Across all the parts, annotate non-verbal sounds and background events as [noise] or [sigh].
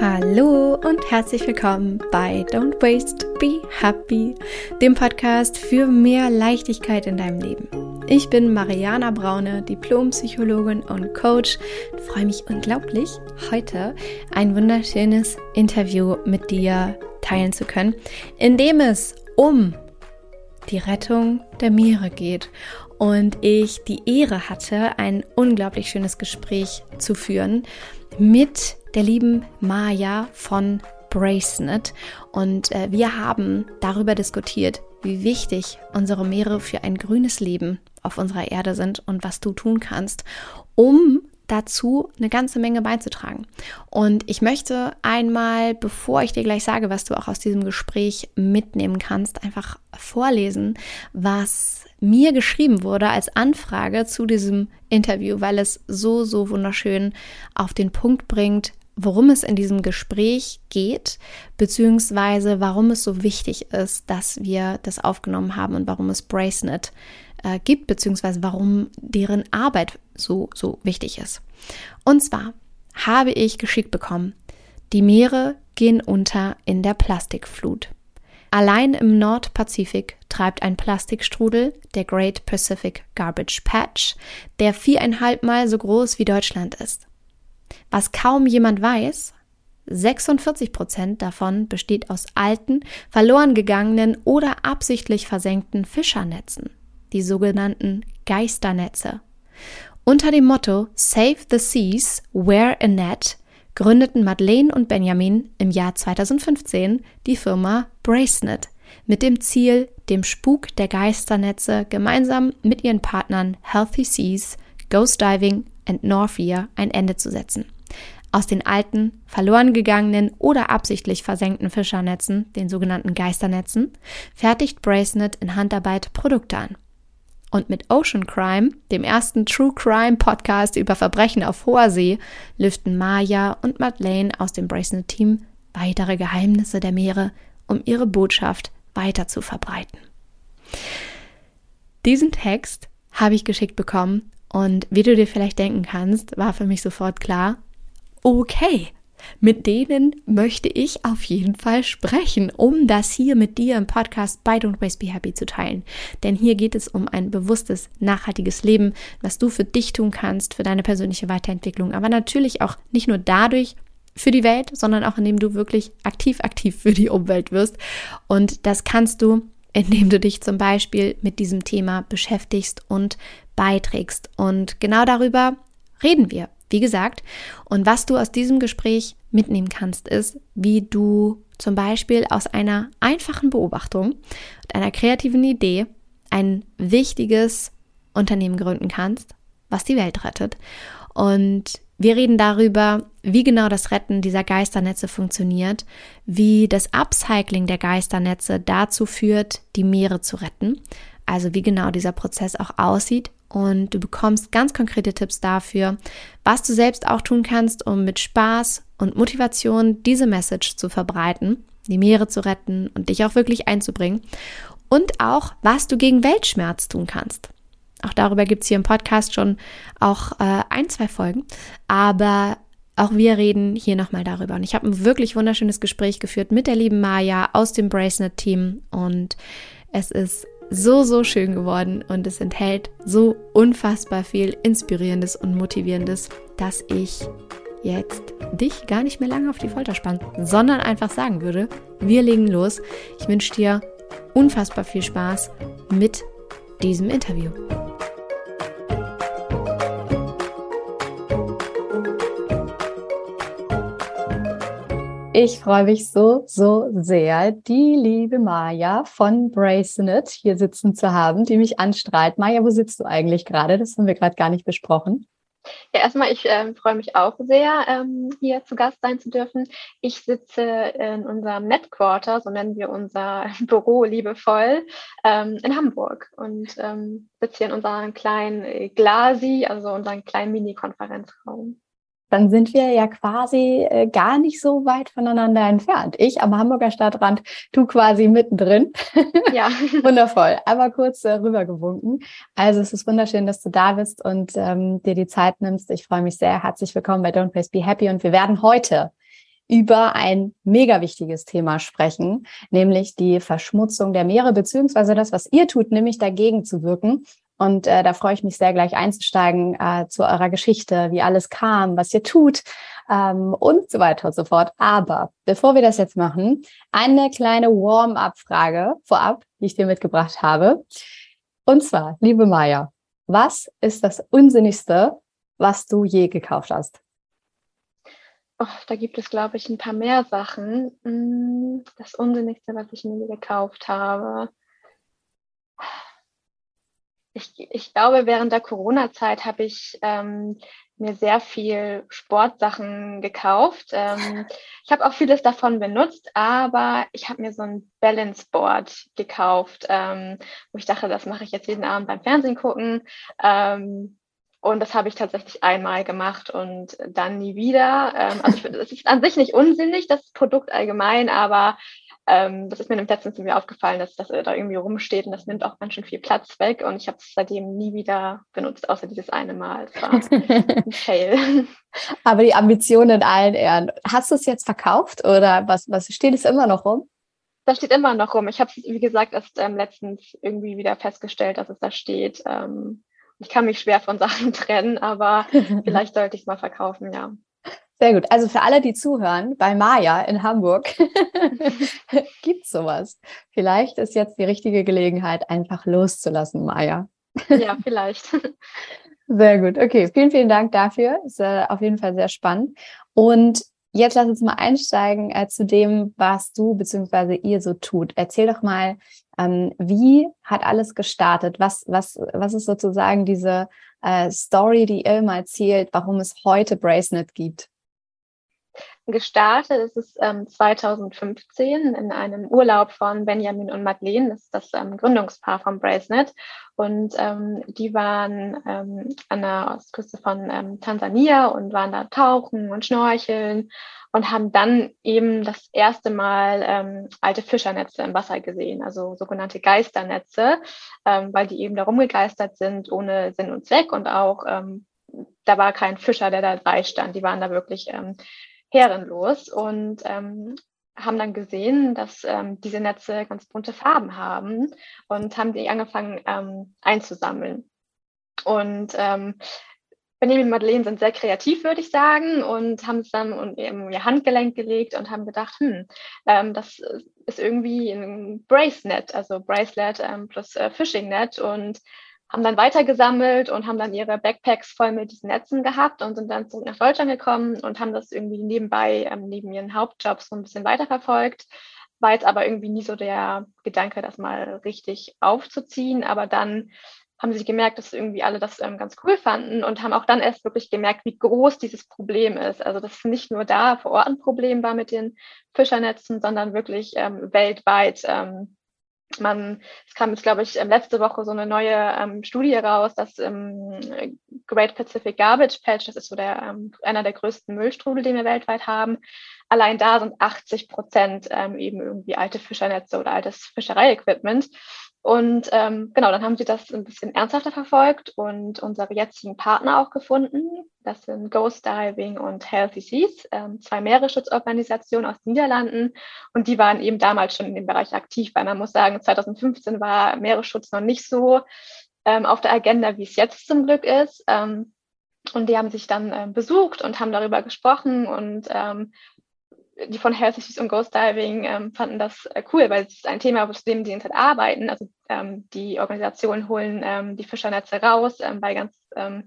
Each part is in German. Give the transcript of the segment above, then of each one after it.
Hallo und herzlich willkommen bei Don't Waste, Be Happy, dem Podcast für mehr Leichtigkeit in deinem Leben. Ich bin Mariana Braune, Diplompsychologin und Coach. Ich freue mich unglaublich, heute ein wunderschönes Interview mit dir teilen zu können, in dem es um die Rettung der Meere geht und ich die Ehre hatte, ein unglaublich schönes Gespräch zu führen mit der lieben Maya von Bracenet. Und äh, wir haben darüber diskutiert, wie wichtig unsere Meere für ein grünes Leben auf unserer Erde sind und was du tun kannst, um dazu eine ganze Menge beizutragen. Und ich möchte einmal, bevor ich dir gleich sage, was du auch aus diesem Gespräch mitnehmen kannst, einfach vorlesen, was mir geschrieben wurde als Anfrage zu diesem Interview, weil es so, so wunderschön auf den Punkt bringt, worum es in diesem Gespräch geht, beziehungsweise warum es so wichtig ist, dass wir das aufgenommen haben und warum es Bracenet äh, gibt, beziehungsweise warum deren Arbeit so, so wichtig ist. Und zwar habe ich geschickt bekommen, die Meere gehen unter in der Plastikflut. Allein im Nordpazifik treibt ein Plastikstrudel, der Great Pacific Garbage Patch, der viereinhalb Mal so groß wie Deutschland ist. Was kaum jemand weiß, 46 Prozent davon besteht aus alten, verloren gegangenen oder absichtlich versenkten Fischernetzen, die sogenannten Geisternetze. Unter dem Motto Save the Seas, Wear a Net gründeten Madeleine und Benjamin im Jahr 2015 die Firma Bracenet mit dem Ziel, dem Spuk der Geisternetze gemeinsam mit ihren Partnern Healthy Seas, Ghost Diving und Northia ein Ende zu setzen. Aus den alten, verloren gegangenen oder absichtlich versenkten Fischernetzen, den sogenannten Geisternetzen, fertigt Bracenet in Handarbeit Produkte an. Und mit Ocean Crime, dem ersten True Crime Podcast über Verbrechen auf hoher See, lüften Maya und Madeleine aus dem Bracenet-Team weitere Geheimnisse der Meere, um ihre Botschaft weiter zu verbreiten. Diesen Text habe ich geschickt bekommen und wie du dir vielleicht denken kannst, war für mich sofort klar, okay, mit denen möchte ich auf jeden Fall sprechen, um das hier mit dir im Podcast bei Don't Waste Be Happy zu teilen. Denn hier geht es um ein bewusstes, nachhaltiges Leben, was du für dich tun kannst, für deine persönliche Weiterentwicklung, aber natürlich auch nicht nur dadurch, für die Welt, sondern auch indem du wirklich aktiv, aktiv für die Umwelt wirst. Und das kannst du, indem du dich zum Beispiel mit diesem Thema beschäftigst und beiträgst. Und genau darüber reden wir wie gesagt, und was du aus diesem Gespräch mitnehmen kannst, ist, wie du zum Beispiel aus einer einfachen Beobachtung und einer kreativen Idee ein wichtiges Unternehmen gründen kannst, was die Welt rettet. Und wir reden darüber, wie genau das Retten dieser Geisternetze funktioniert, wie das Upcycling der Geisternetze dazu führt, die Meere zu retten, also wie genau dieser Prozess auch aussieht und du bekommst ganz konkrete Tipps dafür, was du selbst auch tun kannst, um mit Spaß und Motivation diese Message zu verbreiten, die Meere zu retten und dich auch wirklich einzubringen und auch, was du gegen Weltschmerz tun kannst. Auch darüber gibt es hier im Podcast schon auch äh, ein, zwei Folgen, aber auch wir reden hier nochmal darüber. Und ich habe ein wirklich wunderschönes Gespräch geführt mit der lieben Maya aus dem Bracelet-Team und es ist so, so schön geworden und es enthält so unfassbar viel Inspirierendes und Motivierendes, dass ich jetzt dich gar nicht mehr lange auf die Folter spanne, sondern einfach sagen würde, wir legen los. Ich wünsche dir unfassbar viel Spaß mit diesem Interview. Ich freue mich so, so sehr, die liebe Maja von Bracenet hier sitzen zu haben, die mich anstrahlt. Maja, wo sitzt du eigentlich gerade? Das haben wir gerade gar nicht besprochen. Ja, erstmal, ich äh, freue mich auch sehr, ähm, hier zu Gast sein zu dürfen. Ich sitze in unserem Netquarter, so nennen wir unser [laughs] Büro liebevoll, ähm, in Hamburg und ähm, sitze hier in unserem kleinen Glasi, also unseren kleinen Mini-Konferenzraum dann sind wir ja quasi äh, gar nicht so weit voneinander entfernt. Ich am Hamburger Stadtrand, du quasi mittendrin. [laughs] Ja. Wundervoll. Aber kurz äh, rübergewunken. Also es ist wunderschön, dass du da bist und ähm, dir die Zeit nimmst. Ich freue mich sehr. Herzlich willkommen bei Don't Place Be Happy und wir werden heute über ein mega wichtiges Thema sprechen, nämlich die Verschmutzung der Meere, beziehungsweise das, was ihr tut, nämlich dagegen zu wirken. Und äh, da freue ich mich sehr, gleich einzusteigen äh, zu eurer Geschichte, wie alles kam, was ihr tut ähm, und so weiter und so fort. Aber bevor wir das jetzt machen, eine kleine Warm-up-Frage vorab, die ich dir mitgebracht habe. Und zwar, liebe Maya, was ist das Unsinnigste, was du je gekauft hast? Oh, da gibt es, glaube ich, ein paar mehr Sachen. Hm, das Unsinnigste, was ich mir gekauft habe. Ich, ich glaube, während der Corona-Zeit habe ich ähm, mir sehr viel Sportsachen gekauft. Ähm, [laughs] ich habe auch vieles davon benutzt, aber ich habe mir so ein Balance Board gekauft, ähm, wo ich dachte, das mache ich jetzt jeden Abend beim Fernsehen gucken. Ähm, und das habe ich tatsächlich einmal gemacht und dann nie wieder. Ähm, also es ist an sich nicht unsinnig, das Produkt allgemein, aber ähm, das ist mir letztens irgendwie aufgefallen, dass das da irgendwie rumsteht und das nimmt auch ganz schön viel Platz weg und ich habe es seitdem nie wieder benutzt, außer dieses eine Mal. Das war [laughs] ein Fail. Aber die Ambition in allen Ehren. Hast du es jetzt verkauft oder was, was steht es immer noch rum? Das steht immer noch rum. Ich habe es, wie gesagt, erst ähm, letztens irgendwie wieder festgestellt, dass es da steht. Ähm, ich kann mich schwer von [laughs] Sachen trennen, aber [laughs] vielleicht sollte ich es mal verkaufen, ja. Sehr gut. Also für alle, die zuhören, bei Maya in Hamburg [laughs] gibt es sowas. Vielleicht ist jetzt die richtige Gelegenheit, einfach loszulassen, Maya. Ja, vielleicht. Sehr gut. Okay, vielen, vielen Dank dafür. Ist äh, auf jeden Fall sehr spannend. Und jetzt lass uns mal einsteigen äh, zu dem, was du bzw. ihr so tut. Erzähl doch mal, ähm, wie hat alles gestartet? Was, was, was ist sozusagen diese äh, Story, die ihr immer erzählt, warum es heute Bracenet gibt? gestartet ist es ähm, 2015 in einem Urlaub von Benjamin und Madeleine, das ist das ähm, Gründungspaar von Bracenet. Und ähm, die waren ähm, an der Ostküste von ähm, Tansania und waren da tauchen und schnorcheln und haben dann eben das erste Mal ähm, alte Fischernetze im Wasser gesehen, also sogenannte Geisternetze, weil die eben da rumgegeistert sind ohne Sinn und Zweck und auch da war kein Fischer, der da dabei stand. Die waren da wirklich ähm, herrenlos und ähm, haben dann gesehen, dass ähm, diese Netze ganz bunte Farben haben und haben die angefangen ähm, einzusammeln. Und ähm, Benjamin und Madeleine sind sehr kreativ, würde ich sagen, und haben es dann um ihr Handgelenk gelegt und haben gedacht, hm, ähm, das ist irgendwie ein Bracelet, also Bracelet ähm, plus äh, Fishing Net und haben dann weitergesammelt und haben dann ihre Backpacks voll mit diesen Netzen gehabt und sind dann zurück nach Deutschland gekommen und haben das irgendwie nebenbei, ähm, neben ihren Hauptjobs so ein bisschen weiterverfolgt. War jetzt aber irgendwie nie so der Gedanke, das mal richtig aufzuziehen. Aber dann haben sie gemerkt, dass irgendwie alle das ähm, ganz cool fanden und haben auch dann erst wirklich gemerkt, wie groß dieses Problem ist. Also dass es nicht nur da vor Ort ein Problem war mit den Fischernetzen, sondern wirklich ähm, weltweit ähm, man, es kam jetzt, glaube ich, ähm, letzte Woche so eine neue ähm, Studie raus, dass im Great Pacific Garbage Patch, das ist so der, ähm, einer der größten Müllstrudel, den wir weltweit haben, allein da sind 80 Prozent ähm, eben irgendwie alte Fischernetze oder altes Fischereiequipment. Und ähm, genau, dann haben sie das ein bisschen ernsthafter verfolgt und unsere jetzigen Partner auch gefunden. Das sind Ghost Diving und Healthy Seas, ähm, zwei Meeresschutzorganisationen aus den Niederlanden. Und die waren eben damals schon in dem Bereich aktiv, weil man muss sagen, 2015 war Meeresschutz noch nicht so ähm, auf der Agenda, wie es jetzt zum Glück ist. Ähm, und die haben sich dann ähm, besucht und haben darüber gesprochen und ähm, die von Healthy und Ghost Diving ähm, fanden das äh, cool, weil es ist ein Thema, zu dem sie halt arbeiten. Also ähm, die Organisationen holen ähm, die Fischernetze raus ähm, bei ganz ähm,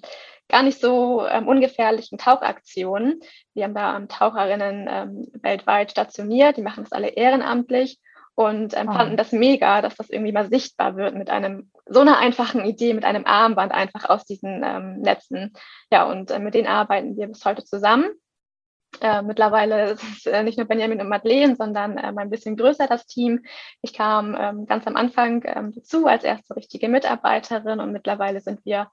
gar nicht so ähm, ungefährlichen Tauchaktionen. Wir haben da Taucherinnen weltweit stationiert, die machen das alle ehrenamtlich und ähm, oh. fanden das mega, dass das irgendwie mal sichtbar wird mit einem so einer einfachen Idee, mit einem Armband einfach aus diesen ähm, Netzen. Ja, und äh, mit denen arbeiten wir bis heute zusammen. Äh, mittlerweile ist es äh, nicht nur Benjamin und Madeleine, sondern ähm, ein bisschen größer das Team. Ich kam ähm, ganz am Anfang ähm, dazu als erste richtige Mitarbeiterin und mittlerweile sind wir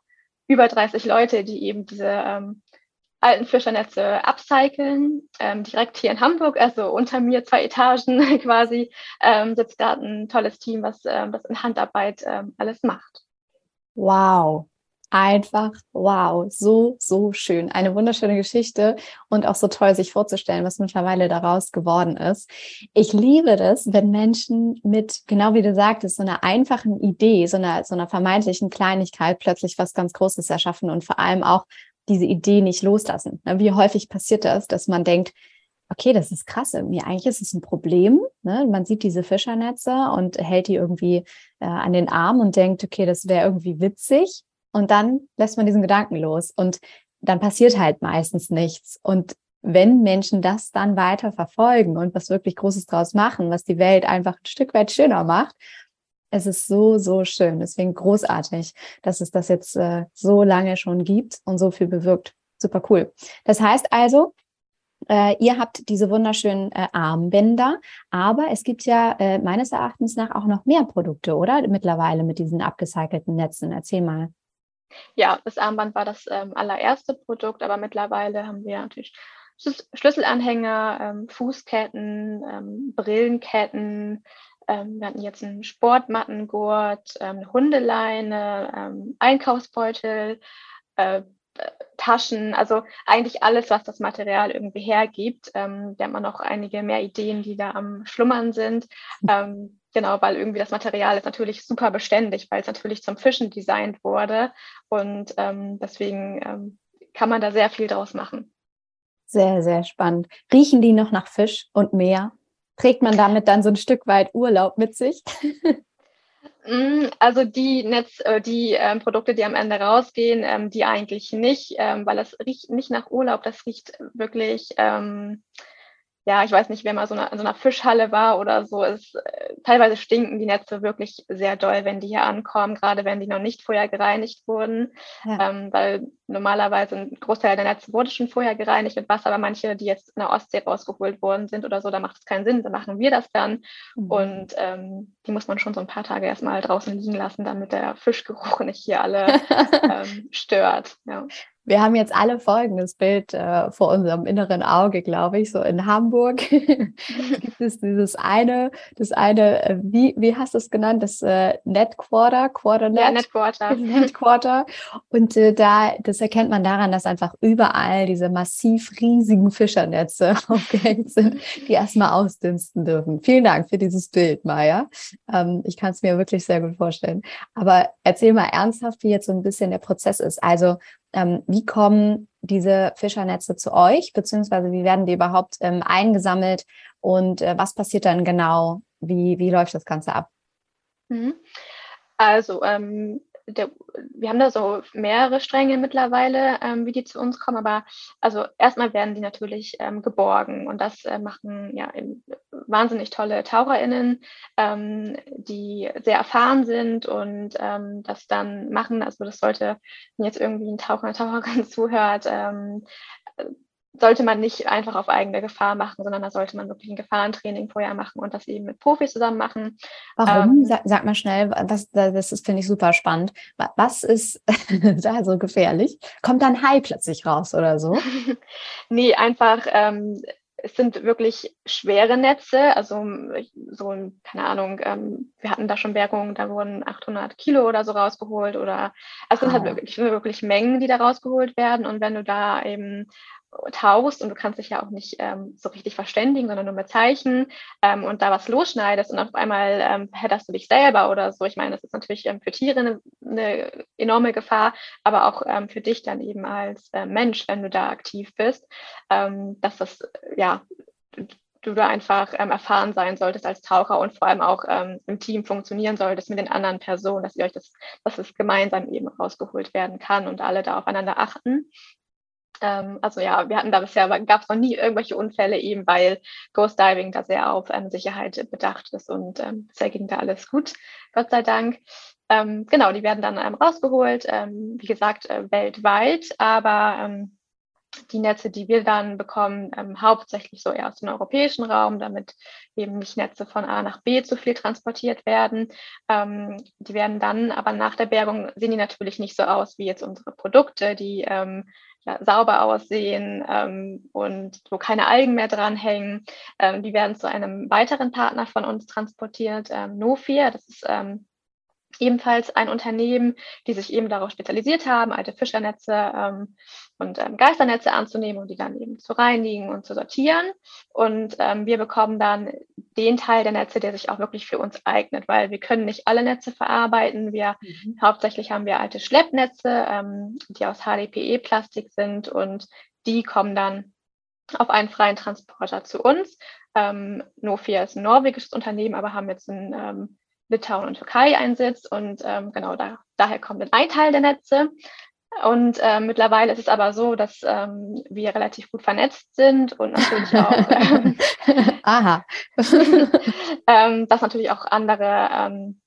über 30 Leute, die eben diese ähm, alten Fischernetze upcyclen. Ähm, direkt hier in Hamburg, also unter mir zwei Etagen [laughs] quasi, ähm, sitzt gerade ein tolles Team, was das in Handarbeit alles macht. Wow, einfach wow, so, so schön. Eine wunderschöne Geschichte und auch so toll, sich vorzustellen, was mittlerweile daraus geworden ist. Ich liebe das, wenn Menschen mit, genau wie du sagtest, so einer einfachen Idee, so einer, so einer vermeintlichen Kleinigkeit plötzlich was ganz Großes erschaffen und vor allem auch diese Idee nicht loslassen. Wie häufig passiert das, dass man denkt, okay, das ist krass irgendwie. Eigentlich ist es ein Problem. Ne? Man sieht diese Fischernetze und hält die irgendwie äh, an den Arm und denkt, okay, das wäre irgendwie witzig. Und dann lässt man diesen Gedanken los und dann passiert halt meistens nichts. Und wenn Menschen das dann weiter verfolgen und was wirklich Großes draus machen, was die Welt einfach ein Stück weit schöner macht, es ist so, so schön. Deswegen großartig, dass es das jetzt äh, so lange schon gibt und so viel bewirkt. Super cool. Das heißt also, äh, ihr habt diese wunderschönen äh, Armbänder, aber es gibt ja äh, meines Erachtens nach auch noch mehr Produkte, oder? Mittlerweile mit diesen abgecycelten Netzen. Erzähl mal. Ja, das Armband war das ähm, allererste Produkt, aber mittlerweile haben wir natürlich Schlüsselanhänger, ähm, Fußketten, ähm, Brillenketten. Ähm, wir hatten jetzt einen Sportmattengurt, ähm, Hundeleine, ähm, Einkaufsbeutel, äh, Taschen, also eigentlich alles, was das Material irgendwie hergibt. Ähm, wir haben auch noch einige mehr Ideen, die da am Schlummern sind. Ähm, Genau, weil irgendwie das Material ist natürlich super beständig, weil es natürlich zum Fischen designt wurde. Und ähm, deswegen ähm, kann man da sehr viel draus machen. Sehr, sehr spannend. Riechen die noch nach Fisch und Meer? Trägt man damit dann so ein Stück weit Urlaub mit sich? [laughs] Mm, also die Netz, äh, die ähm, Produkte, die am Ende rausgehen, ähm, die eigentlich nicht, ähm, weil das riecht nicht nach Urlaub, das riecht wirklich ähm, ja, ich weiß nicht, wer mal so eine, in so einer Fischhalle war oder so, ist, äh, teilweise stinken die Netze wirklich sehr doll, wenn die hier ankommen, gerade wenn die noch nicht vorher gereinigt wurden, ja. ähm, weil normalerweise ein Großteil der Netze wurde schon vorher gereinigt mit Wasser, aber manche, die jetzt in der Ostsee rausgeholt worden sind oder so, da macht es keinen Sinn, da machen wir das dann mhm. und ähm, die muss man schon so ein paar Tage erstmal draußen liegen lassen, damit der Fischgeruch [laughs] nicht hier alle [laughs] ähm, stört. Ja. Wir haben jetzt alle folgendes Bild äh, vor unserem inneren Auge, glaube ich. So in Hamburg [laughs] gibt es dieses eine, das eine, äh, wie, wie hast du es genannt? Das äh, Netquarter, Quarternet? Ja, Netquarter. Netquarter. Und äh, da, das erkennt man daran, dass einfach überall diese massiv riesigen Fischernetze [laughs] aufgehängt sind, die erstmal ausdünsten dürfen. Vielen Dank für dieses Bild, Maya. Ähm, ich kann es mir wirklich sehr gut vorstellen. Aber erzähl mal ernsthaft, wie jetzt so ein bisschen der Prozess ist. Also ähm, wie kommen diese Fischernetze zu euch, beziehungsweise wie werden die überhaupt ähm, eingesammelt und äh, was passiert dann genau? Wie, wie läuft das Ganze ab? Mhm. Also ähm, der, wir haben da so mehrere Stränge mittlerweile, ähm, wie die zu uns kommen, aber also erstmal werden die natürlich ähm, geborgen und das äh, machen ja wahnsinnig tolle TaucherInnen, ähm, die sehr erfahren sind und ähm, das dann machen. Also das sollte, wenn jetzt irgendwie ein Taucher, eine Taucherin [laughs] zuhört, ähm, sollte man nicht einfach auf eigene Gefahr machen, sondern da sollte man wirklich ein Gefahrentraining vorher machen und das eben mit Profis zusammen machen. Warum? Ähm, sag, sag, mal schnell, was, das ist, finde ich super spannend. Was ist [laughs] da so gefährlich? Kommt dann Hai plötzlich raus oder so? [laughs] nee, einfach, ähm, es sind wirklich schwere Netze, also so, keine Ahnung, ähm, wir hatten da schon Bergungen, da wurden 800 Kilo oder so rausgeholt oder, also es sind halt wirklich, wirklich Mengen, die da rausgeholt werden und wenn du da eben tauchst und du kannst dich ja auch nicht ähm, so richtig verständigen, sondern nur mit Zeichen ähm, und da was losschneidest und auf einmal ähm, hätterst du dich selber oder so. Ich meine, das ist natürlich ähm, für Tiere eine, eine, enorme Gefahr, aber auch ähm, für dich dann eben als äh, Mensch, wenn du da aktiv bist, ähm, dass das, ja, du da einfach ähm, erfahren sein solltest als Taucher und vor allem auch im Team funktionieren solltest mit den anderen Personen, dass ihr euch das, dass es gemeinsam eben rausgeholt werden kann und alle da aufeinander achten. Ähm, also ja, wir hatten da bisher, gab es noch nie irgendwelche Unfälle, eben weil Ghost Diving da sehr auf ähm, Sicherheit bedacht ist und ähm, bisher ging da alles gut, Gott sei Dank. Ähm, genau, die werden dann ähm, rausgeholt, ähm, wie gesagt, äh, weltweit, aber ähm, die Netze, die wir dann bekommen, ähm, hauptsächlich so eher aus dem europäischen Raum, damit eben nicht Netze von A nach B zu viel transportiert werden. Ähm, die werden dann, aber nach der Bergung sehen die natürlich nicht so aus wie jetzt unsere Produkte, die ähm, ja, sauber aussehen ähm, und wo keine Algen mehr dranhängen. Ähm, die werden zu einem weiteren Partner von uns transportiert, ähm, Nofir. Das ist ähm, ebenfalls ein Unternehmen, die sich eben darauf spezialisiert haben, alte Fischernetze ähm, und ähm, Geisternetze anzunehmen und die dann eben zu reinigen und zu sortieren. Und ähm, wir bekommen dann den Teil der Netze, der sich auch wirklich für uns eignet, weil wir können nicht alle Netze verarbeiten. Wir mhm. hauptsächlich haben wir alte Schleppnetze, ähm, die aus HDPE-Plastik sind und die kommen dann auf einen freien Transporter zu uns. Ähm, Nofia ist ein norwegisches Unternehmen, aber haben jetzt ein ähm, Litauen und Türkei einsetzt. Und ähm, genau da, daher kommt ein Teil der Netze. Und äh, mittlerweile ist es aber so, dass ähm, wir relativ gut vernetzt sind und natürlich auch, [laughs] ähm, Aha. [laughs] ähm, dass natürlich auch andere ähm,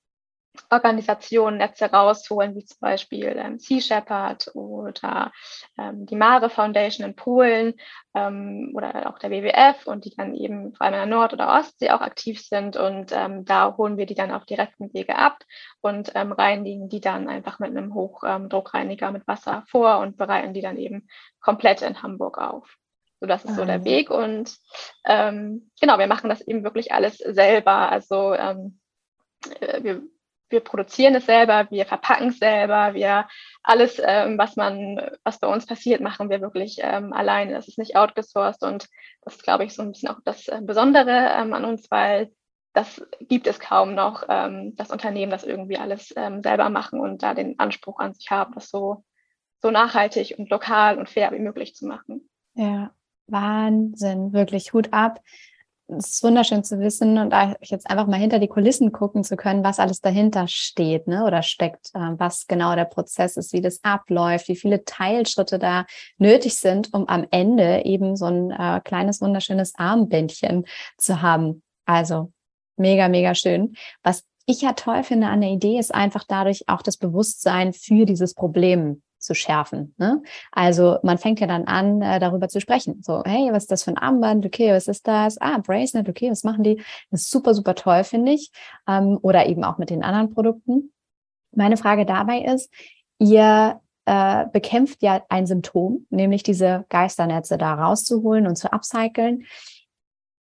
Organisationen Netze rausholen, wie zum Beispiel ähm, Sea Shepherd oder ähm, die Mare Foundation in Polen ähm, oder auch der WWF und die dann eben vor allem in der Nord- oder Ostsee auch aktiv sind. Und ähm, da holen wir die dann auf direkten Wege ab und ähm, reinigen die dann einfach mit einem Hochdruckreiniger mit Wasser vor und bereiten die dann eben komplett in Hamburg auf. So, das ist ah, so der Weg. Und ähm, genau, wir machen das eben wirklich alles selber. Also ähm, äh, wir wir produzieren es selber, wir verpacken es selber, wir alles, ähm, was man, was bei uns passiert, machen wir wirklich ähm, alleine. Das ist nicht outgesourced und das ist, glaube ich, so ein bisschen auch das äh, Besondere ähm, an uns, weil das gibt es kaum noch, ähm, das Unternehmen, das irgendwie alles ähm, selber machen und da den Anspruch an sich haben, das so, so nachhaltig und lokal und fair wie möglich zu machen. Ja, Wahnsinn, wirklich Hut ab es ist wunderschön zu wissen und jetzt einfach mal hinter die Kulissen gucken zu können, was alles dahinter steht ne, oder steckt, äh, was genau der Prozess ist, wie das abläuft, wie viele Teilschritte da nötig sind, um am Ende eben so ein äh, kleines, wunderschönes Armbändchen zu haben. Also mega, mega schön. Was ich ja toll finde an der Idee ist einfach dadurch auch das Bewusstsein für dieses Problem zu schärfen. Ne? Also man fängt ja dann an, äh, darüber zu sprechen. So, hey, was ist das für ein Armband? Okay, was ist das? Ah, Bracelet, okay, was machen die? Das ist super, super toll, finde ich. Ähm, oder eben auch mit den anderen Produkten. Meine Frage dabei ist, ihr äh, bekämpft ja ein Symptom, nämlich diese Geisternetze da rauszuholen und zu upcyclen.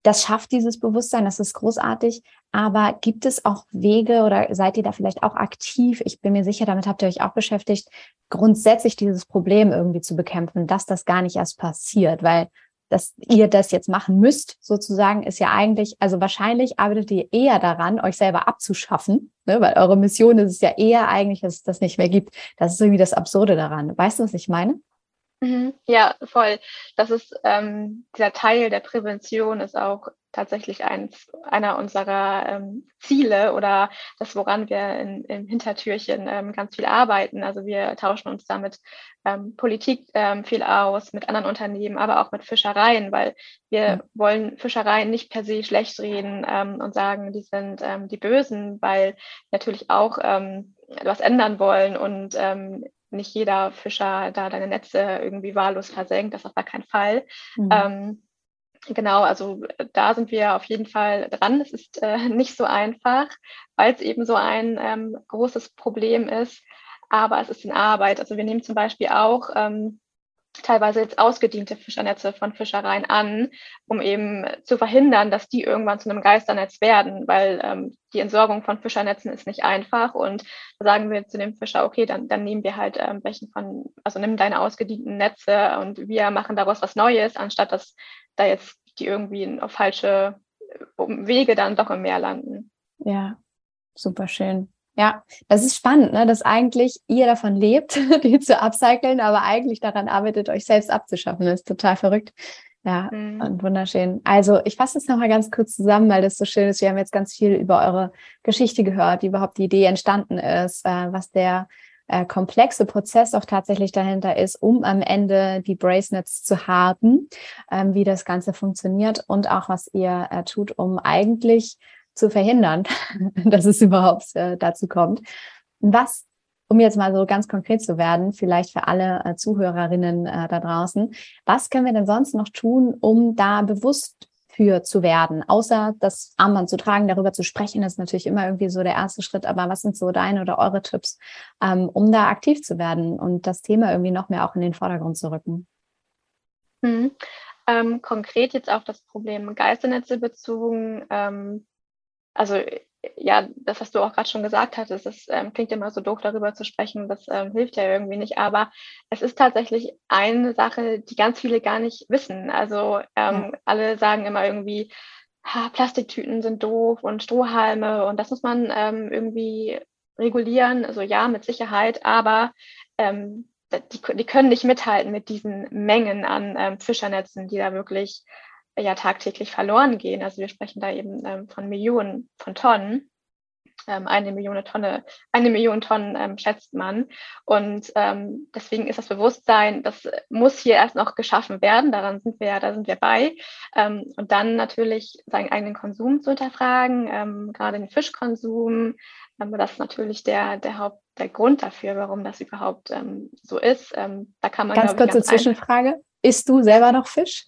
Das schafft dieses Bewusstsein, das ist großartig. Aber gibt es auch Wege oder seid ihr da vielleicht auch aktiv? Ich bin mir sicher, damit habt ihr euch auch beschäftigt, grundsätzlich dieses Problem irgendwie zu bekämpfen, dass das gar nicht erst passiert, weil dass ihr das jetzt machen müsst, sozusagen, ist ja eigentlich, also wahrscheinlich arbeitet ihr eher daran, euch selber abzuschaffen, ne? weil eure Mission ist es ja eher eigentlich, dass es das nicht mehr gibt. Das ist irgendwie das Absurde daran. Weißt du, was ich meine? Mhm. Ja, voll. Das ist ähm, dieser Teil der Prävention ist auch tatsächlich eins, einer unserer ähm, Ziele oder das, woran wir in, im Hintertürchen ähm, ganz viel arbeiten. Also wir tauschen uns da mit ähm, Politik ähm, viel aus, mit anderen Unternehmen, aber auch mit Fischereien, weil wir mhm. wollen Fischereien nicht per se schlecht reden ähm, und sagen, die sind ähm, die Bösen, weil natürlich auch ähm, was ändern wollen und ähm, nicht jeder Fischer da deine Netze irgendwie wahllos versenkt, das ist auf gar keinen Fall. Mhm. Ähm, genau, also da sind wir auf jeden Fall dran. Es ist äh, [laughs] nicht so einfach, weil es eben so ein ähm, großes Problem ist, aber es ist in Arbeit. Also wir nehmen zum Beispiel auch ähm, teilweise jetzt ausgediente Fischernetze von Fischereien an, um eben zu verhindern, dass die irgendwann zu einem Geisternetz werden, weil ähm, die Entsorgung von Fischernetzen ist nicht einfach. Und da sagen wir zu dem Fischer, okay, dann, dann nehmen wir halt ähm, welchen von, also nimm deine ausgedienten Netze und wir machen daraus was Neues, anstatt dass da jetzt die irgendwie auf falsche Wege dann doch im Meer landen. Ja, super schön. Ja, das ist spannend, ne? dass eigentlich ihr davon lebt, [laughs] die zu upcyclen, aber eigentlich daran arbeitet, euch selbst abzuschaffen. Das ist total verrückt. Ja, mhm. und wunderschön. Also ich fasse es nochmal ganz kurz zusammen, weil das so schön ist. Wir haben jetzt ganz viel über eure Geschichte gehört, wie überhaupt die Idee entstanden ist, äh, was der äh, komplexe Prozess auch tatsächlich dahinter ist, um am Ende die Bracelets zu haben, ähm, wie das Ganze funktioniert und auch was ihr äh, tut, um eigentlich zu verhindern, [laughs] dass es überhaupt äh, dazu kommt. Was, um jetzt mal so ganz konkret zu werden, vielleicht für alle äh, Zuhörerinnen äh, da draußen, was können wir denn sonst noch tun, um da bewusst für zu werden, außer das Armband zu tragen, darüber zu sprechen, ist natürlich immer irgendwie so der erste Schritt. Aber was sind so deine oder eure Tipps, ähm, um da aktiv zu werden und das Thema irgendwie noch mehr auch in den Vordergrund zu rücken? Mhm. Ähm, konkret jetzt auf das Problem Geisternetze bezogen, ähm, also ja, das, was du auch gerade schon gesagt hattest, das ähm, klingt immer so doof, darüber zu sprechen, das ähm, hilft ja irgendwie nicht, aber es ist tatsächlich eine Sache, die ganz viele gar nicht wissen. Also ähm, ja. alle sagen immer irgendwie, ha, Plastiktüten sind doof und Strohhalme und das muss man ähm, irgendwie regulieren. Also ja, mit Sicherheit, aber ähm, die, die können nicht mithalten mit diesen Mengen an ähm, Fischernetzen, die da wirklich ja tagtäglich verloren gehen. Also wir sprechen da eben ähm, von Millionen von Tonnen. Ähm, eine Million Tonne, eine Million Tonnen ähm, schätzt man. Und ähm, deswegen ist das Bewusstsein, das muss hier erst noch geschaffen werden. Daran sind wir, da sind wir bei. Ähm, und dann natürlich seinen eigenen Konsum zu hinterfragen, ähm, gerade den Fischkonsum. Das ist natürlich der, der Haupt, der Grund dafür, warum das überhaupt so ist. da kann man ganz kurze Zwischenfrage: Isst du selber noch Fisch?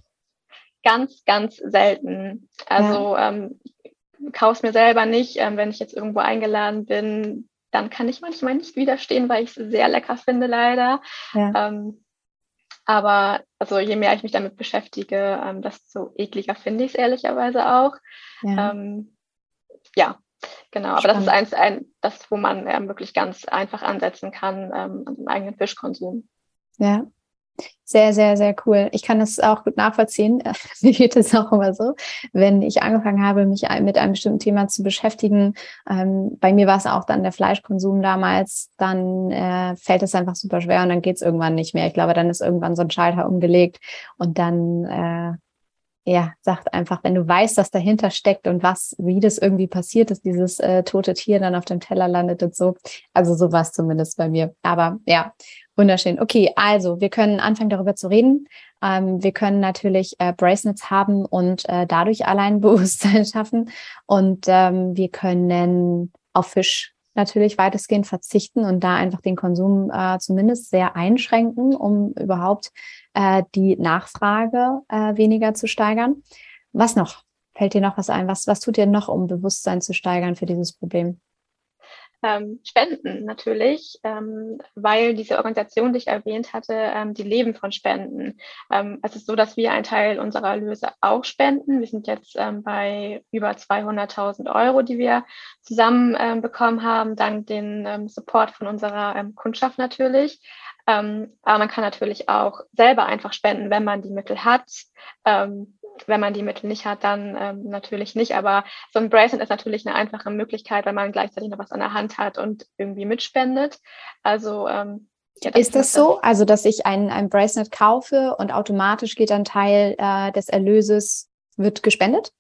Ganz, ganz selten. Also ja. ähm, kauf's mir selber nicht. Ähm, wenn ich jetzt irgendwo eingeladen bin, dann kann ich manchmal nicht widerstehen, weil ich es sehr lecker finde, leider. Ja. Ähm, aber also je mehr ich mich damit beschäftige, ähm, desto ekliger finde ich es ehrlicherweise auch. Ja, ähm, ja genau. Aber Spannend. das ist eins, ein, das, wo man ähm, wirklich ganz einfach ansetzen kann, ähm, an dem eigenen Fischkonsum. Ja, sehr, sehr, sehr cool. Ich kann das auch gut nachvollziehen. [laughs] Mir geht es auch immer so, wenn ich angefangen habe, mich mit einem bestimmten Thema zu beschäftigen. Ähm, bei mir war es auch dann der Fleischkonsum damals. Dann äh, fällt es einfach super schwer und dann geht es irgendwann nicht mehr. Ich glaube, dann ist irgendwann so ein Schalter umgelegt und dann äh, ja, sagt einfach, wenn du weißt, was dahinter steckt und was, wie das irgendwie passiert ist, dieses äh, tote Tier dann auf dem Teller landet und so. Also so war es zumindest bei mir. Aber ja, wunderschön. Okay, also wir können anfangen darüber zu reden. Ähm, wir können natürlich äh, Bracelets haben und äh, dadurch [laughs] allein Bewusstsein schaffen. Und ähm, wir können auf Fisch natürlich weitestgehend verzichten und da einfach den Konsum äh, zumindest sehr einschränken, um überhaupt äh, die Nachfrage äh, weniger zu steigern. Was noch? Fällt dir noch was ein? Was, was tut dir noch, um Bewusstsein zu steigern für dieses Problem? Ähm, Spenden natürlich, ähm, weil diese Organisation, die ich erwähnt hatte, ähm, die leben von Spenden. Ähm, es ist so, dass wir einen Teil unserer Erlöse auch spenden. Wir sind jetzt ähm, bei über 200.000 Euro, die wir zusammen ähm, bekommen haben, dank den Support von unserer Kundschaft natürlich. aber man kann natürlich auch selber einfach spenden, wenn man die Mittel hat. Wenn man die Mittel nicht hat, dann ähm, natürlich nicht. Aber so ein Bracelet ist natürlich eine einfache Möglichkeit, wenn man gleichzeitig noch was an der Hand hat und irgendwie mitspendet. Also ähm, ja, das ist das so? Also, dass ich ein, ein Bracelet kaufe und automatisch geht ein Teil äh, des Erlöses, wird gespendet?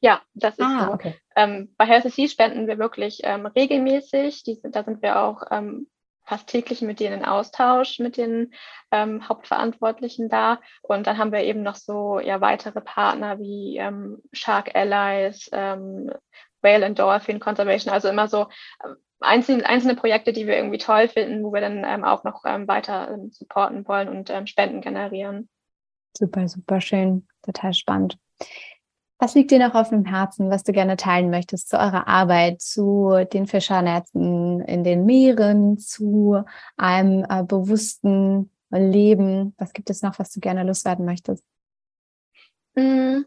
Ja, das ist ah, so. Okay. Ähm, bei Healthy spenden wir wirklich ähm, regelmäßig. Die, da sind wir auch ähm, fast täglich mit denen in Austausch, mit den ähm, Hauptverantwortlichen da. Und dann haben wir eben noch so ja weitere Partner wie ähm, Shark Allies, ähm, Whale and Dolphin Conservation, also immer so äh, einzelne, einzelne Projekte, die wir irgendwie toll finden, wo wir dann ähm, auch noch ähm, weiter ähm, supporten wollen und Spenden generieren. Super, super schön, total spannend. Was liegt dir noch auf dem Herzen, was du gerne teilen möchtest zu eurer Arbeit, zu den Fischernetzen in den Meeren, zu einem äh, bewussten Leben? Was gibt es noch, was du gerne loswerden möchtest? Mm,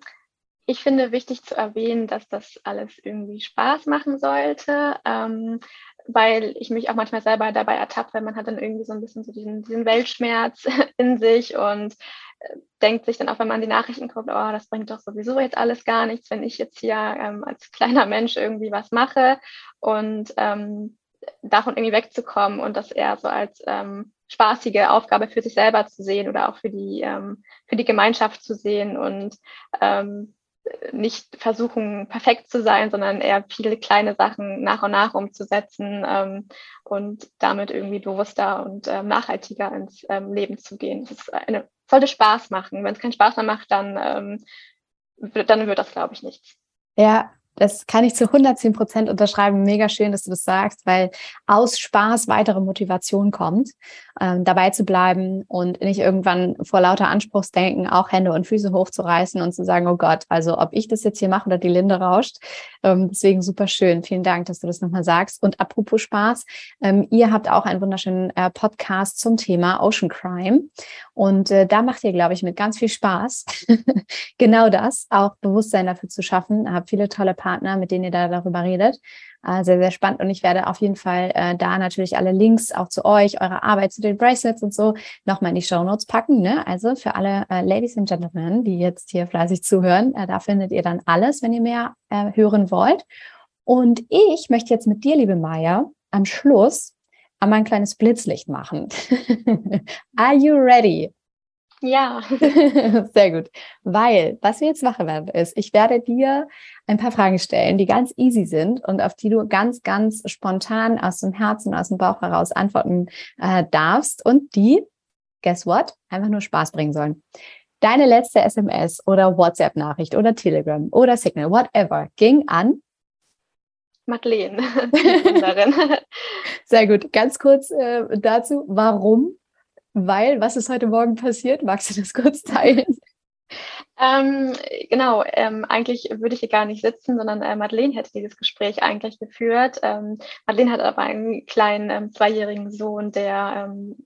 ich finde wichtig zu erwähnen, dass das alles irgendwie Spaß machen sollte. Ähm, weil ich mich auch manchmal selber dabei ertappe, weil man hat dann irgendwie so ein bisschen so diesen, diesen Weltschmerz [laughs] in sich und denkt sich dann auch, wenn man die Nachrichten guckt, oh, das bringt doch sowieso jetzt alles gar nichts, wenn ich jetzt hier ähm, als kleiner Mensch irgendwie was mache und ähm, davon irgendwie wegzukommen und das eher so als ähm, spaßige Aufgabe für sich selber zu sehen oder auch für die, ähm, für die Gemeinschaft zu sehen und ähm, nicht versuchen, perfekt zu sein, sondern eher viele kleine Sachen nach und nach umzusetzen ähm, und damit irgendwie bewusster und nachhaltiger ins Leben zu gehen. Das eine, sollte Spaß machen. Wenn es keinen Spaß mehr macht, dann, ähm, dann wird das, glaube ich, nichts. Ja, das kann ich zu 110 Prozent unterschreiben. Mega schön, dass du das sagst, weil aus Spaß weitere Motivation kommt, ähm, dabei zu bleiben und nicht irgendwann vor lauter Anspruchsdenken auch Hände und Füße hochzureißen und zu sagen, oh Gott, also ob ich das jetzt hier mache oder die Linde rauscht. Ähm, deswegen super schön. Vielen Dank, dass du das nochmal sagst. Und apropos Spaß, ähm, ihr habt auch einen wunderschönen äh, Podcast zum Thema Ocean Crime. Und äh, da macht ihr, glaube ich, mit ganz viel Spaß [laughs] genau das, auch Bewusstsein dafür zu schaffen. Habt viele tolle Partner Ansprechpartner, mit denen ihr da darüber redet. Äh, sehr, sehr spannend. Und ich werde auf jeden Fall äh, da natürlich alle Links auch zu euch, eurer Arbeit, zu den Bracelets und so nochmal in die Show Notes packen. Ne? Also für alle äh, Ladies and Gentlemen, die jetzt hier fleißig zuhören, äh, da findet ihr dann alles, wenn ihr mehr äh, hören wollt. Und ich möchte jetzt mit dir, liebe Maya, am Schluss einmal ein kleines Blitzlicht machen. [laughs] Are you ready? Ja. [laughs] Sehr gut. Weil, was wir jetzt machen werden, ist, ich werde dir ein paar Fragen stellen, die ganz easy sind und auf die du ganz, ganz spontan aus dem Herzen, aus dem Bauch heraus antworten äh, darfst und die, guess what, einfach nur Spaß bringen sollen. Deine letzte SMS oder WhatsApp-Nachricht oder Telegram oder Signal, whatever, ging an Madeleine, [laughs] Sehr gut. Ganz kurz äh, dazu, warum weil, was ist heute Morgen passiert? Magst du das kurz teilen? Ähm, genau, ähm, eigentlich würde ich hier gar nicht sitzen, sondern äh, Madeleine hätte dieses Gespräch eigentlich geführt. Ähm, Madeleine hat aber einen kleinen ähm, zweijährigen Sohn, der ähm,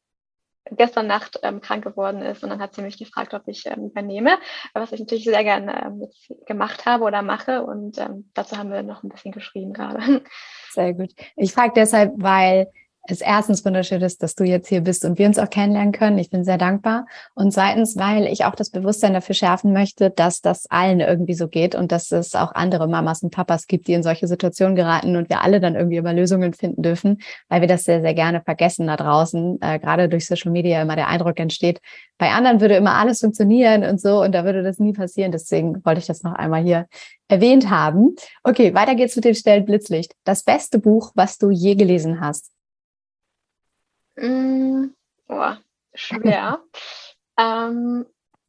gestern Nacht ähm, krank geworden ist und dann hat sie mich gefragt, ob ich ähm, übernehme, was ich natürlich sehr gerne ähm, gemacht habe oder mache und ähm, dazu haben wir noch ein bisschen geschrieben gerade. Sehr gut. Ich frage deshalb, weil es erstens wunderschön ist, dass du jetzt hier bist und wir uns auch kennenlernen können. Ich bin sehr dankbar. Und zweitens, weil ich auch das Bewusstsein dafür schärfen möchte, dass das allen irgendwie so geht und dass es auch andere Mamas und Papas gibt, die in solche Situationen geraten und wir alle dann irgendwie immer Lösungen finden dürfen, weil wir das sehr, sehr gerne vergessen da draußen. Äh, gerade durch Social Media immer der Eindruck entsteht, bei anderen würde immer alles funktionieren und so und da würde das nie passieren. Deswegen wollte ich das noch einmal hier erwähnt haben. Okay, weiter geht's mit dem Stellen Blitzlicht. Das beste Buch, was du je gelesen hast. Mm, oh, schwer. [laughs] ähm,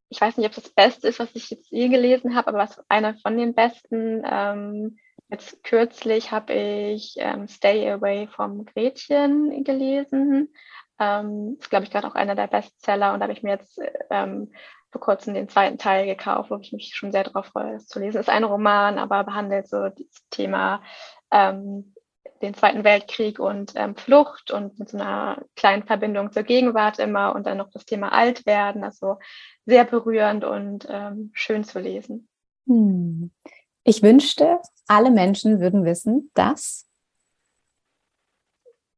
ich weiß nicht, ob das Beste ist, was ich jetzt je gelesen habe, aber was einer von den besten. Ähm, jetzt kürzlich habe ich ähm, Stay Away vom Gretchen gelesen. Ähm, ist, glaube ich, gerade auch einer der Bestseller und da habe ich mir jetzt ähm, vor kurzem den zweiten Teil gekauft, wo ich mich schon sehr darauf freue, das zu lesen. Ist ein Roman, aber behandelt so das Thema ähm, den Zweiten Weltkrieg und ähm, Flucht und mit so einer kleinen Verbindung zur Gegenwart immer und dann noch das Thema Altwerden, also sehr berührend und ähm, schön zu lesen. Hm. Ich wünschte, alle Menschen würden wissen, dass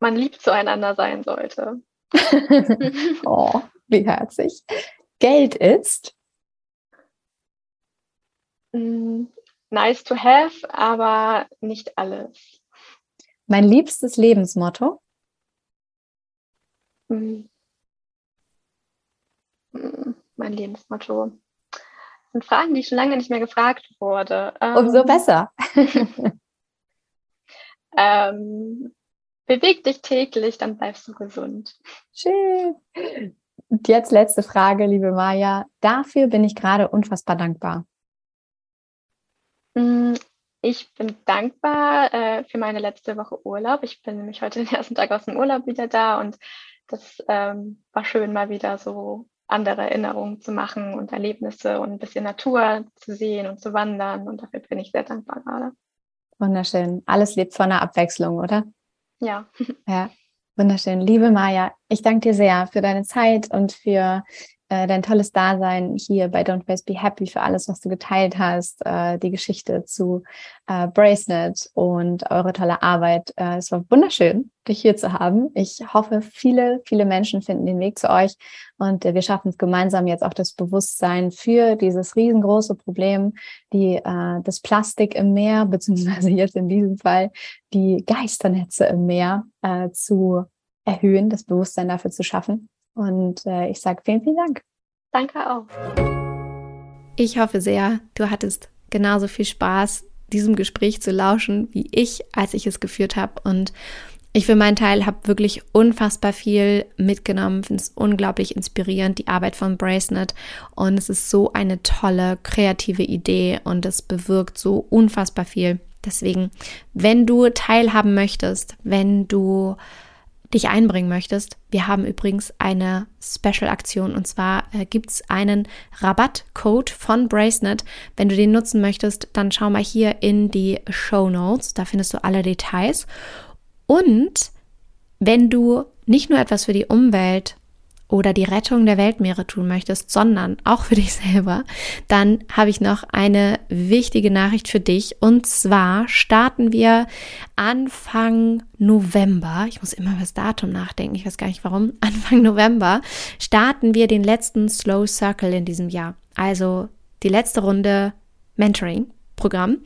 man lieb zueinander sein sollte. [laughs] oh, wie herzig. Geld ist mm, nice to have, aber nicht alles. Mein liebstes Lebensmotto? Hm, mein Lebensmotto. Das sind Fragen, die schon lange nicht mehr gefragt wurde. Umso ähm, besser. [laughs] ähm, beweg dich täglich, dann bleibst du gesund. Schön. Und jetzt letzte Frage, liebe Maja. Dafür bin ich gerade unfassbar dankbar. Ich bin dankbar äh, für meine letzte Woche Urlaub. Ich bin nämlich heute den ersten Tag aus dem Urlaub wieder da und das ähm, war schön, mal wieder so andere Erinnerungen zu machen und Erlebnisse und ein bisschen Natur zu sehen und zu wandern. Und dafür bin ich sehr dankbar gerade. Wunderschön. Alles lebt von der Abwechslung, oder? Ja. Ja, wunderschön. Liebe Maja, ich danke dir sehr für deine Zeit und für äh, dein tolles Dasein hier bei Don't Waste Be Happy für alles, was du geteilt hast, äh, die Geschichte zu äh, Bracelet und eure tolle Arbeit. Äh, es war wunderschön, dich hier zu haben. Ich hoffe, viele, viele Menschen finden den Weg zu euch und äh, wir schaffen es gemeinsam jetzt auch das Bewusstsein für dieses riesengroße Problem, die äh, das Plastik im Meer, [laughs] beziehungsweise jetzt in diesem Fall die Geisternetze im Meer zu erhöhen, das Bewusstsein dafür zu schaffen. Und äh, ich sage vielen, vielen Dank. Danke auch. Ich hoffe sehr, du hattest genauso viel Spaß, diesem Gespräch zu lauschen, wie ich, als ich es geführt habe. Und ich für meinen Teil habe wirklich unfassbar viel mitgenommen, finde es unglaublich inspirierend, die Arbeit von Bracenet. Und es ist so eine tolle, kreative Idee und es bewirkt so unfassbar viel. Deswegen, wenn du teilhaben möchtest, wenn du dich einbringen möchtest, wir haben übrigens eine Special-Aktion und zwar äh, gibt es einen Rabattcode von Bracenet. Wenn du den nutzen möchtest, dann schau mal hier in die Show Notes, da findest du alle Details. Und wenn du nicht nur etwas für die Umwelt oder die Rettung der Weltmeere tun möchtest, sondern auch für dich [laughs] selber, dann habe ich noch eine wichtige Nachricht für dich. Und zwar starten wir Anfang November, ich muss immer über das Datum nachdenken, ich weiß gar nicht warum, [laughs] Anfang November starten wir den letzten Slow Circle in diesem Jahr. Also die letzte Runde Mentoring-Programm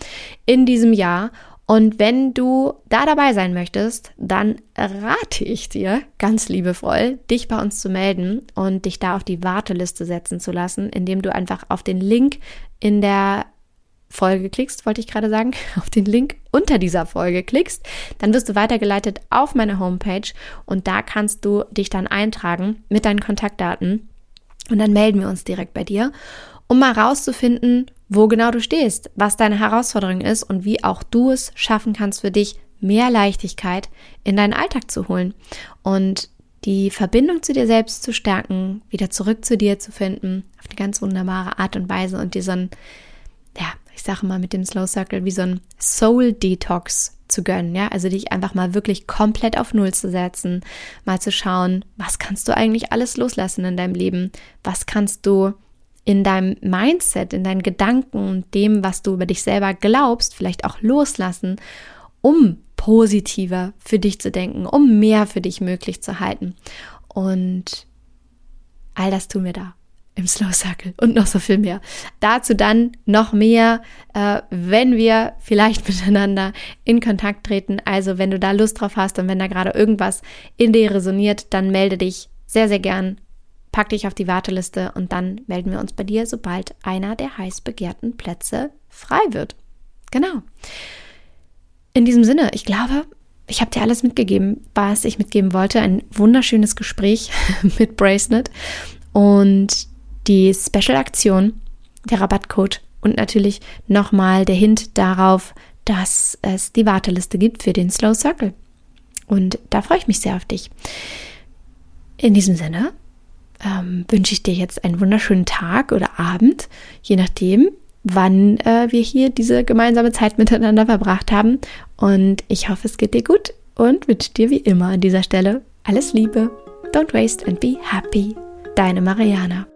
in diesem Jahr. Und wenn du da dabei sein möchtest, dann rate ich dir ganz liebevoll, dich bei uns zu melden und dich da auf die Warteliste setzen zu lassen, indem du einfach auf den Link in der Folge klickst, wollte ich gerade sagen, [laughs] auf den Link unter dieser Folge klickst, dann wirst du weitergeleitet auf meine Homepage und da kannst du dich dann eintragen mit deinen Kontaktdaten. Und dann melden wir uns direkt bei dir, um mal rauszufinden, wo genau du stehst, was deine Herausforderung ist und wie auch du es schaffen kannst für dich, mehr Leichtigkeit in deinen Alltag zu holen und die Verbindung zu dir selbst zu stärken, wieder zurück zu dir zu finden, auf eine ganz wunderbare Art und Weise und dir so ein, ja, ich sage mal mit dem Slow Circle, wie so ein Soul Detox zu gönnen, ja, also dich einfach mal wirklich komplett auf Null zu setzen, mal zu schauen, was kannst du eigentlich alles loslassen in deinem Leben, was kannst du in deinem Mindset, in deinen Gedanken und dem, was du über dich selber glaubst, vielleicht auch loslassen, um positiver für dich zu denken, um mehr für dich möglich zu halten. Und all das tun wir da im Slow Circle und noch so viel mehr. Dazu dann noch mehr, äh, wenn wir vielleicht [laughs] miteinander in Kontakt treten. Also wenn du da Lust drauf hast und wenn da gerade irgendwas in dir resoniert, dann melde dich sehr, sehr gern pack dich auf die Warteliste und dann melden wir uns bei dir, sobald einer der heiß begehrten Plätze frei wird. Genau. In diesem Sinne, ich glaube, ich habe dir alles mitgegeben, was ich mitgeben wollte. Ein wunderschönes Gespräch [laughs] mit Bracelet und die Special-Aktion, der Rabattcode und natürlich nochmal der Hint darauf, dass es die Warteliste gibt für den Slow Circle. Und da freue ich mich sehr auf dich. In diesem Sinne, ähm, wünsche ich dir jetzt einen wunderschönen Tag oder Abend, je nachdem, wann äh, wir hier diese gemeinsame Zeit miteinander verbracht haben. Und ich hoffe, es geht dir gut und wünsche dir wie immer an dieser Stelle alles Liebe. Don't waste and be happy. Deine Mariana.